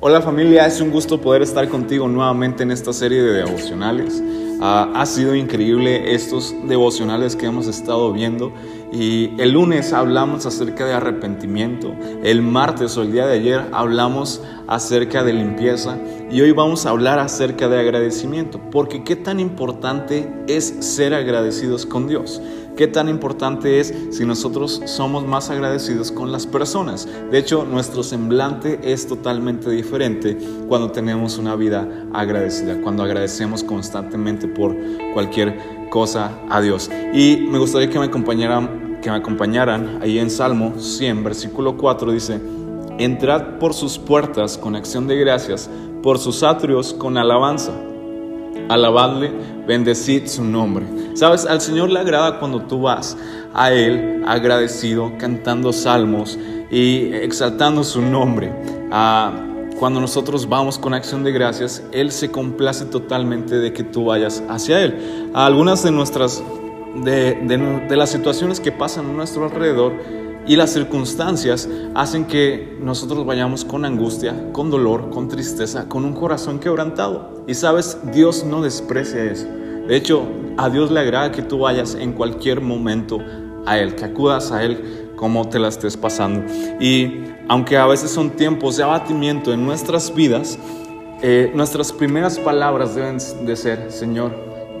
Hola familia, es un gusto poder estar contigo nuevamente en esta serie de devocionales. Ah, ha sido increíble estos devocionales que hemos estado viendo y el lunes hablamos acerca de arrepentimiento, el martes o el día de ayer hablamos acerca de limpieza y hoy vamos a hablar acerca de agradecimiento, porque qué tan importante es ser agradecidos con Dios. ¿Qué tan importante es si nosotros somos más agradecidos con las personas? De hecho, nuestro semblante es totalmente diferente cuando tenemos una vida agradecida, cuando agradecemos constantemente por cualquier cosa a Dios. Y me gustaría que me acompañaran, que me acompañaran ahí en Salmo 100, versículo 4 dice, entrad por sus puertas con acción de gracias, por sus atrios con alabanza alabadle, bendecid su nombre. Sabes, al Señor le agrada cuando tú vas a Él agradecido, cantando salmos y exaltando su nombre. Ah, cuando nosotros vamos con acción de gracias, Él se complace totalmente de que tú vayas hacia Él. algunas de nuestras, de, de las situaciones que pasan a nuestro alrededor, y las circunstancias hacen que nosotros vayamos con angustia, con dolor, con tristeza, con un corazón quebrantado. Y sabes, Dios no desprecia eso. De hecho, a Dios le agrada que tú vayas en cualquier momento a Él, que acudas a Él como te la estés pasando. Y aunque a veces son tiempos de abatimiento en nuestras vidas, eh, nuestras primeras palabras deben de ser, Señor,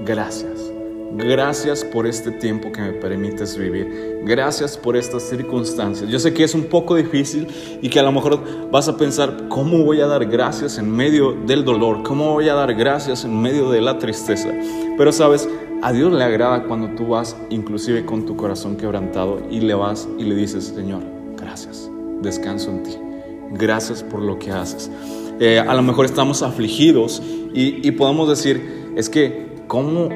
gracias. Gracias por este tiempo que me permites vivir. Gracias por estas circunstancias. Yo sé que es un poco difícil y que a lo mejor vas a pensar, ¿cómo voy a dar gracias en medio del dolor? ¿Cómo voy a dar gracias en medio de la tristeza? Pero sabes, a Dios le agrada cuando tú vas inclusive con tu corazón quebrantado y le vas y le dices, Señor, gracias. Descanso en ti. Gracias por lo que haces. Eh, a lo mejor estamos afligidos y, y podemos decir, es que, ¿cómo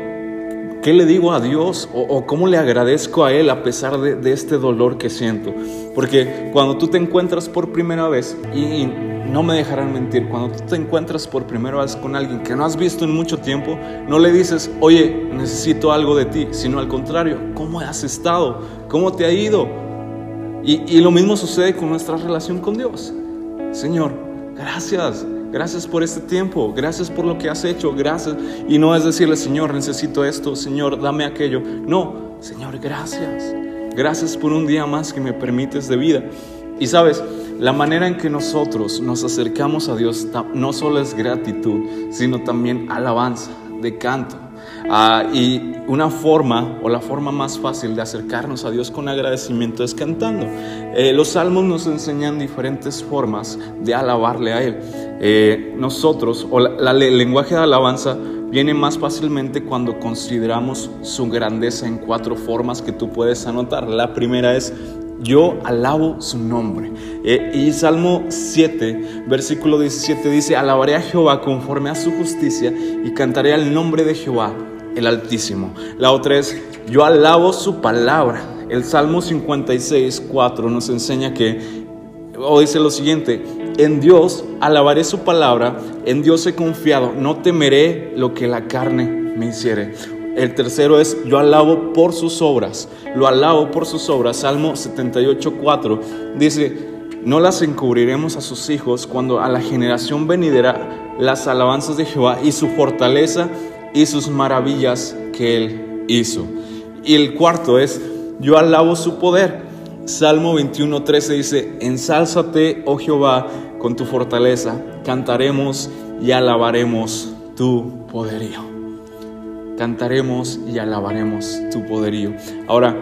¿Qué le digo a Dios o, cómo le agradezco a Él a pesar de, este dolor que siento? Porque cuando tú te encuentras por primera vez, y, no me dejarán mentir, cuando tú te encuentras por primera vez con alguien que no has visto en mucho tiempo, no le dices, oye, necesito algo de ti, sino al contrario, ¿cómo has estado? ¿Cómo te ha ido? y lo mismo sucede con nuestra relación con Dios. Señor, gracias. Gracias por este tiempo, gracias por lo que has hecho, gracias. Y no es decirle, Señor, necesito esto, Señor, dame aquello. No, Señor, gracias. Gracias por un día más que me permites de vida. Y sabes, la manera en que nosotros nos acercamos a Dios no solo es gratitud, sino también alabanza, de canto. Ah, y una forma o la forma más fácil de acercarnos a Dios con agradecimiento es cantando. Eh, los salmos nos enseñan diferentes formas de alabarle a Él. Eh, nosotros, o el lenguaje de alabanza viene más fácilmente cuando consideramos su grandeza en cuatro formas que tú puedes anotar. La primera es yo alabo su nombre. Eh, y Salmo 7, versículo 17 dice, alabaré a Jehová conforme a su justicia y cantaré al nombre de Jehová, el Altísimo. La otra es, yo alabo su palabra. El Salmo 56, 4 nos enseña que, o dice lo siguiente, en Dios alabaré su palabra, en Dios he confiado, no temeré lo que la carne me hiciere. El tercero es, yo alabo por sus obras, lo alabo por sus obras. Salmo 78, 4 dice, no las encubriremos a sus hijos cuando a la generación venidera las alabanzas de Jehová y su fortaleza y sus maravillas que él hizo. Y el cuarto es, yo alabo su poder. Salmo 21, 13 dice, ensálzate, oh Jehová, con tu fortaleza, cantaremos y alabaremos tu poderío cantaremos y alabaremos tu poderío. Ahora,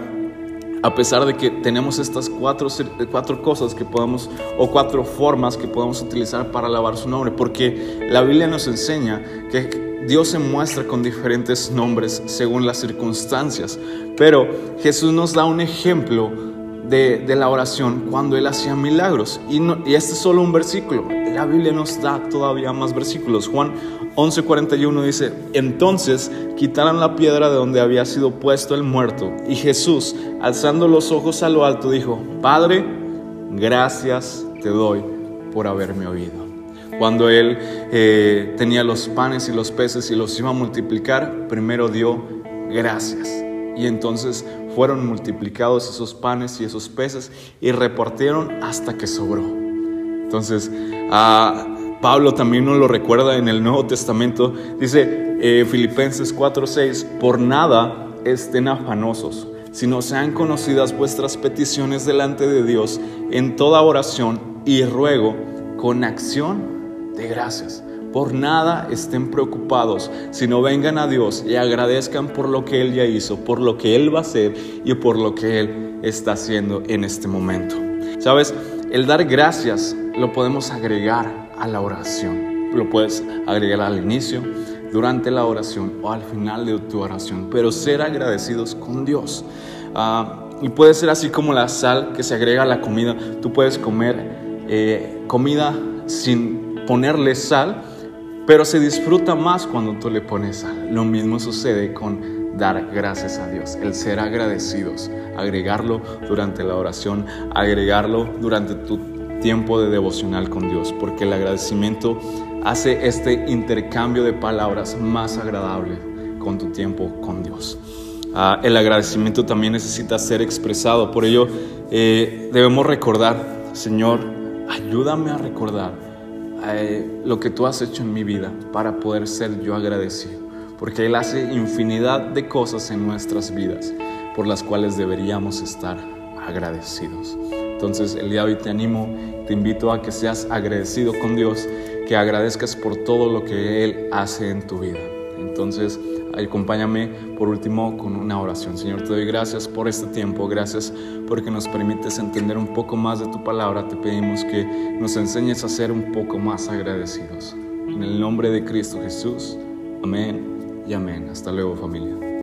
a pesar de que tenemos estas cuatro, cuatro cosas que podemos, o cuatro formas que podemos utilizar para alabar su nombre, porque la Biblia nos enseña que Dios se muestra con diferentes nombres según las circunstancias, pero Jesús nos da un ejemplo de, la oración cuando Él hacía milagros, y, este es solo un versículo, la Biblia nos da todavía más versículos. Juan 11:41 dice, entonces quitaron la piedra de donde había sido puesto el muerto. Y Jesús, alzando los ojos a lo alto, dijo, Padre, gracias te doy por haberme oído. Cuando él eh, tenía los panes y los peces y los iba a multiplicar, primero dio gracias. Y entonces fueron multiplicados esos panes y esos peces y repartieron hasta que sobró. Entonces, Pablo también nos lo recuerda en el Nuevo Testamento. Dice eh, Filipenses 4:6, por nada estén afanosos, sino sean conocidas vuestras peticiones delante de Dios en toda oración y ruego con acción de gracias. Por nada estén preocupados, sino vengan a Dios y agradezcan por lo que Él ya hizo, por lo que Él va a hacer y por lo que Él está haciendo en este momento. Sabes, el dar gracias lo podemos agregar a la oración. Lo puedes agregar al inicio, durante la oración o al final de tu oración, pero ser agradecidos con Dios. Ah, y puede ser así como la sal que se agrega a la comida. Tú puedes comer eh, comida sin ponerle sal, pero se disfruta más cuando tú le pones sal. Lo mismo sucede con dar gracias a Dios, el ser agradecidos, agregarlo durante la oración, agregarlo durante tu tiempo de devocional con Dios, porque el agradecimiento hace este intercambio de palabras más agradable con tu tiempo con Dios. Ah, el agradecimiento también necesita ser expresado, por ello eh, debemos recordar, Señor, ayúdame a recordar lo que tú has hecho en mi vida para poder ser yo agradecido, porque Él hace infinidad de cosas en nuestras vidas por las cuales deberíamos estar agradecidos. Entonces el día de hoy te animo, te invito a que seas agradecido con Dios, que agradezcas por todo lo que Él hace en tu vida. Entonces acompáñame por último con una oración. Señor, te doy gracias por este tiempo, gracias porque nos permites entender un poco más de tu palabra. Te pedimos que nos enseñes a ser un poco más agradecidos. En el nombre de Cristo Jesús, amén y amén. Hasta luego familia.